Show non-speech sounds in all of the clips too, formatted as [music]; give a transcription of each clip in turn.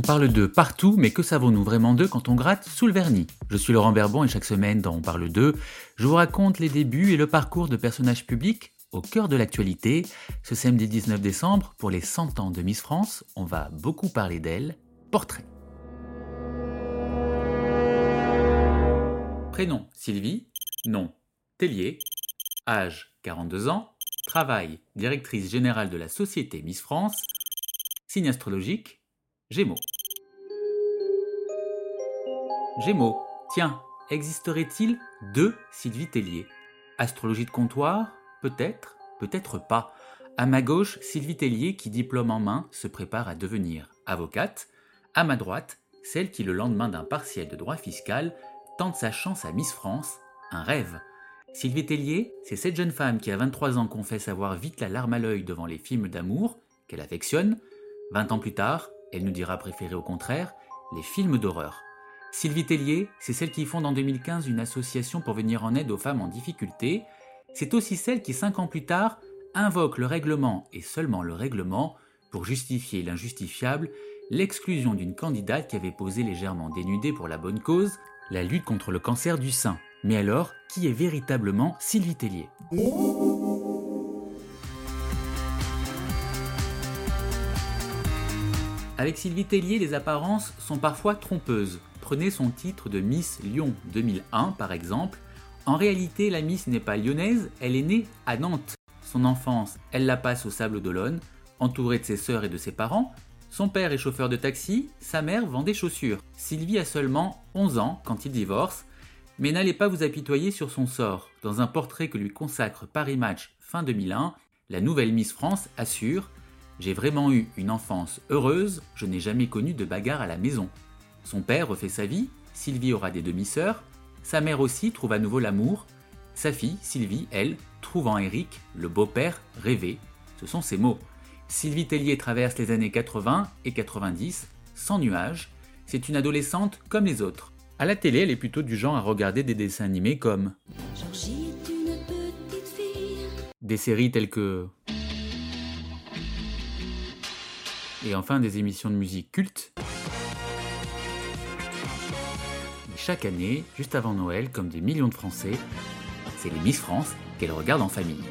On parle d'eux partout, mais que savons-nous vraiment d'eux quand on gratte sous le vernis? Je suis Laurent Berbon et chaque semaine dans On parle d'eux, je vous raconte les débuts et le parcours de personnages publics au cœur de l'actualité. Ce samedi 19 décembre, pour les 100 ans de Miss France, on va beaucoup parler d'elle. Portrait. Prénom Sylvie. Nom Tellier. Âge 42 ans. Travail directrice générale de la société Miss France. Signe astrologique Gémeaux. Gémeaux. Tiens, existerait-il deux Sylvie Tellier Astrologie de comptoir Peut-être, peut-être pas. À ma gauche, Sylvie Tellier qui, diplôme en main, se prépare à devenir avocate. À ma droite, celle qui, le lendemain d'un partiel de droit fiscal, tente sa chance à Miss France, un rêve. Sylvie Tellier, c'est cette jeune femme qui à 23 ans confesse avoir vite la larme à l'œil devant les films d'amour, qu'elle affectionne. 20 ans plus tard, elle nous dira préférer au contraire les films d'horreur. Sylvie Tellier, c'est celle qui fonde en 2015 une association pour venir en aide aux femmes en difficulté. C'est aussi celle qui, cinq ans plus tard, invoque le règlement et seulement le règlement pour justifier l'injustifiable, l'exclusion d'une candidate qui avait posé légèrement dénudée pour la bonne cause, la lutte contre le cancer du sein. Mais alors, qui est véritablement Sylvie Tellier? Avec Sylvie Tellier, les apparences sont parfois trompeuses. Prenez son titre de Miss Lyon 2001 par exemple. En réalité, la Miss n'est pas lyonnaise, elle est née à Nantes. Son enfance, elle la passe au Sable d'Olonne, entourée de ses sœurs et de ses parents. Son père est chauffeur de taxi, sa mère vend des chaussures. Sylvie a seulement 11 ans quand il divorce, mais n'allez pas vous apitoyer sur son sort. Dans un portrait que lui consacre Paris Match fin 2001, la nouvelle Miss France assure J'ai vraiment eu une enfance heureuse, je n'ai jamais connu de bagarre à la maison. Son père refait sa vie, Sylvie aura des demi-sœurs, sa mère aussi trouve à nouveau l'amour, sa fille, Sylvie, elle, trouve en Eric le beau-père rêvé. Ce sont ses mots. Sylvie Tellier traverse les années 80 et 90 sans nuages. C'est une adolescente comme les autres. À la télé, elle est plutôt du genre à regarder des dessins animés comme des séries telles que et enfin des émissions de musique culte. chaque année, juste avant Noël, comme des millions de Français, c'est les Miss France qu'elle regarde en famille.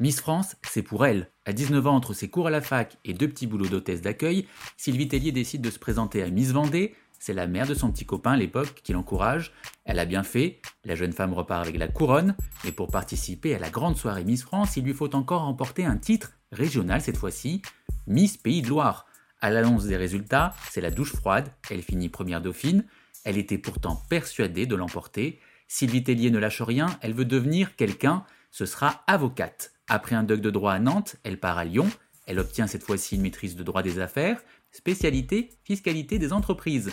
Miss France, c'est pour elle. À 19 ans, entre ses cours à la fac et deux petits boulots d'hôtesse d'accueil, Sylvie Tellier décide de se présenter à Miss Vendée. C'est la mère de son petit copain l'époque qui l'encourage. Elle a bien fait. La jeune femme repart avec la couronne. Mais pour participer à la grande soirée Miss France, il lui faut encore remporter un titre régional cette fois-ci, Miss Pays de Loire. À l'annonce des résultats, c'est la douche froide, elle finit première dauphine, elle était pourtant persuadée de l'emporter. Sylvie Tellier ne lâche rien, elle veut devenir quelqu'un, ce sera avocate. Après un doc de droit à Nantes, elle part à Lyon, elle obtient cette fois-ci une maîtrise de droit des affaires, spécialité fiscalité des entreprises.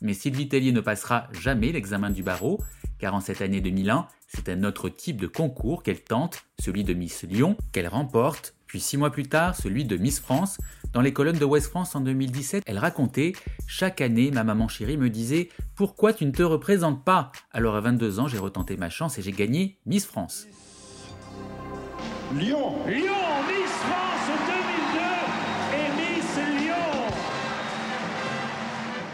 Mais Sylvie Tellier ne passera jamais l'examen du barreau, car en cette année 2001, c'est un autre type de concours qu'elle tente, celui de Miss Lyon, qu'elle remporte, puis six mois plus tard, celui de Miss France, dans les colonnes de West France en 2017, elle racontait Chaque année, ma maman chérie me disait Pourquoi tu ne te représentes pas? Alors à 22 ans, j'ai retenté ma chance et j'ai gagné Miss France. Lyon Lyon Miss France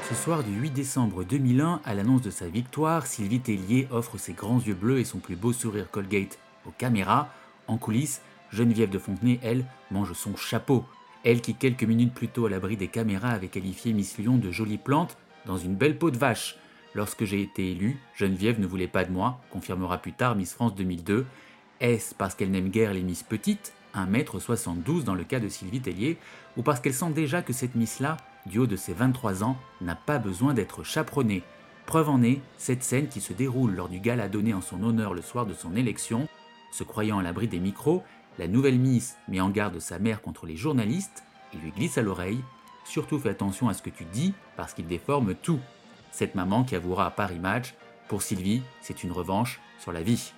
Ce soir du 8 décembre 2001, à l'annonce de sa victoire, Sylvie Tellier offre ses grands yeux bleus et son plus beau sourire Colgate aux caméras. En coulisses, Geneviève de Fontenay, elle, mange son chapeau. Elle qui quelques minutes plus tôt à l'abri des caméras avait qualifié Miss Lyon de jolie plante dans une belle peau de vache. Lorsque j'ai été élu, Geneviève ne voulait pas de moi, confirmera plus tard Miss France 2002. Est-ce parce qu'elle n'aime guère les Miss petites, 1m72 dans le cas de Sylvie Tellier, ou parce qu'elle sent déjà que cette Miss-là, du haut de ses 23 ans, n'a pas besoin d'être chaperonnée Preuve en est, cette scène qui se déroule lors du gala donné en son honneur le soir de son élection, se croyant à l'abri des micros, la nouvelle Miss met en garde sa mère contre les journalistes et lui glisse à l'oreille Surtout fais attention à ce que tu dis parce qu'il déforme tout. Cette maman qui avouera à Paris Match Pour Sylvie, c'est une revanche sur la vie.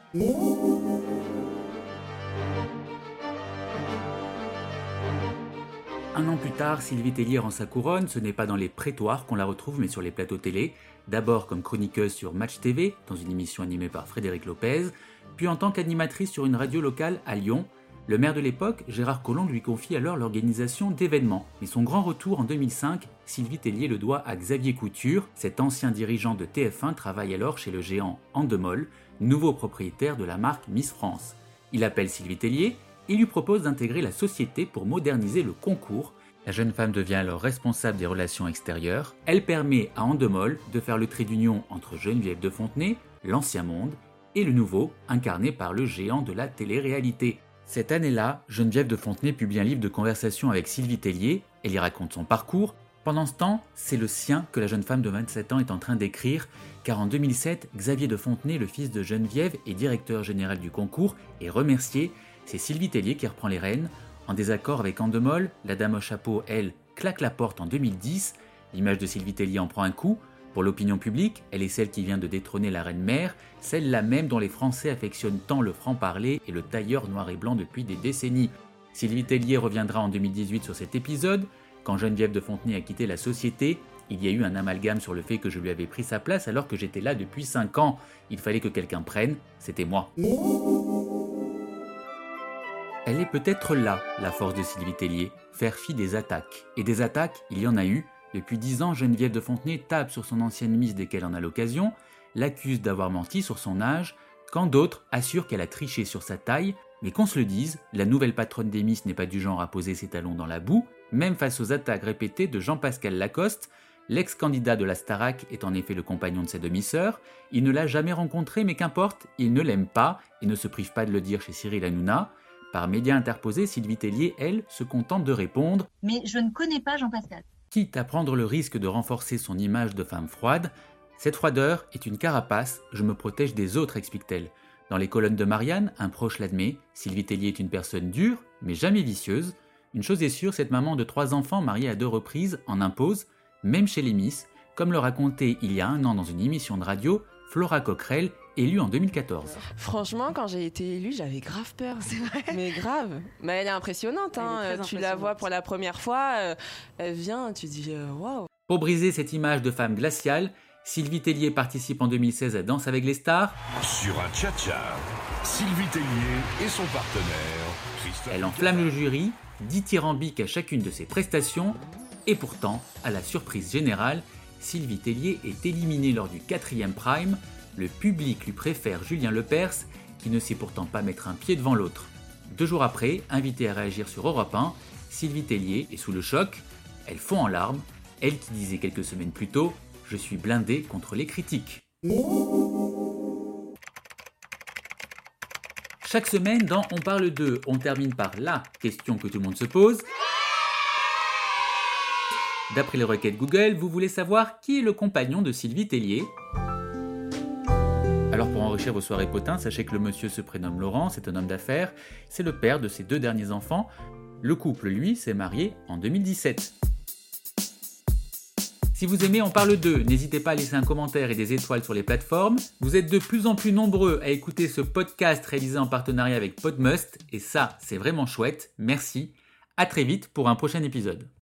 Un an plus tard, Sylvie Tellier rend sa couronne, ce n'est pas dans les prétoires qu'on la retrouve, mais sur les plateaux télé, d'abord comme chroniqueuse sur Match TV, dans une émission animée par Frédéric Lopez, puis en tant qu'animatrice sur une radio locale à Lyon, Le maire de l'époque, Gérard Collomb, lui confie alors l'organisation d'événements. Mais son grand retour en 2005, Sylvie Tellier le doit à Xavier Couture. Cet ancien dirigeant de TF1 travaille alors chez le géant Endemol, nouveau propriétaire de la marque Miss France. Il appelle Sylvie Tellier et lui propose d'intégrer la société pour moderniser le concours. La jeune femme devient alors responsable des relations extérieures. Elle permet à Endemol de faire le trait d'union entre Geneviève de Fontenay, l'ancien monde, et le nouveau, incarné par le géant de la télé-réalité. Cette année-là, Geneviève de Fontenay publie un livre de conversation avec Sylvie Tellier, elle y raconte son parcours. Pendant ce temps, c'est le sien que la jeune femme de 27 ans est en train d'écrire, car en 2007, Xavier de Fontenay, le fils de Geneviève et directeur général du concours, est remercié. C'est Sylvie Tellier qui reprend les rênes. En désaccord avec Andemol, la dame au chapeau, elle, claque la porte en 2010. L'image de Sylvie Tellier en prend un coup, pour l'opinion publique, elle est celle qui vient de détrôner la reine mère, celle-là même dont les Français affectionnent tant le franc-parler et le tailleur noir et blanc depuis des décennies. Sylvie Tellier reviendra en 2018 sur cet épisode. Quand Geneviève de Fontenay a quitté la société, il y a eu un amalgame sur le fait que je lui avais pris sa place alors que j'étais là depuis 5 ans. Il fallait que quelqu'un prenne, c'était moi. Elle est peut-être là, la force de Sylvie Tellier, faire fi des attaques. Et des attaques, il y en a eu, depuis dix ans, Geneviève de Fontenay tape sur son ancienne mise dès qu'elle en a l'occasion, l'accuse d'avoir menti sur son âge, quand d'autres assurent qu'elle a triché sur sa taille, mais qu'on se le dise, la nouvelle patronne des Miss n'est pas du genre à poser ses talons dans la boue, même face aux attaques répétées de Jean-Pascal Lacoste, l'ex-candidat de la Starac est en effet le compagnon de sa demi-sœur, il ne l'a jamais rencontré mais qu'importe, il ne l'aime pas et ne se prive pas de le dire chez Cyril Hanouna. Par médias interposés, Sylvie Tellier, elle, se contente de répondre « Mais je ne connais pas Jean-Pascal ». Quitte à prendre le risque de renforcer son image de femme froide, cette froideur est une carapace, je me protège des autres, explique-t-elle. Dans les colonnes de Marianne, un proche l'admet, Sylvie Tellier est une personne dure, mais jamais vicieuse. Une chose est sûre, cette maman de trois enfants mariée à deux reprises en impose, même chez les Miss, comme le racontait il y a un an dans une émission de radio Flora Coquerel, élue en 2014. Franchement, quand j'ai été élue, j'avais grave peur. C'est vrai. [laughs] Mais grave. Mais elle est impressionnante. Hein. Elle est très tu la vois pour la première fois, euh, elle vient, tu dis euh, waouh. Pour briser cette image de femme glaciale, Sylvie Tellier participe en 2016 à Danse avec les stars. Sur un tcha-tcha, Sylvie Tellier et son partenaire, Christophe Elle enflamme le jury, dithyrambique à chacune de ses prestations, et pourtant, à la surprise générale, Sylvie Tellier est éliminée lors du quatrième prime. Le public lui préfère Julien Lepers, qui ne sait pourtant pas mettre un pied devant l'autre. Deux jours après, invitée à réagir sur Europe 1, Sylvie Tellier est sous le choc. Elle fond en larmes, elle qui disait quelques semaines plus tôt Je suis blindée contre les critiques. Chaque semaine, dans On parle d'eux, on termine par la question que tout le monde se pose. D'après les requêtes Google, vous voulez savoir qui est le compagnon de Sylvie Tellier? Alors pour enrichir vos soirées potins, sachez que le monsieur se prénomme Laurent, c'est un homme d'affaires, c'est le père de ses deux derniers enfants. Le couple, lui, s'est marié en 2017. Si vous aimez On parle d'eux, n'hésitez pas à laisser un commentaire et des étoiles sur les plateformes. Vous êtes de plus en plus nombreux à écouter ce podcast réalisé en partenariat avec Podmust, et ça, c'est vraiment chouette. Merci. À très vite pour un prochain épisode.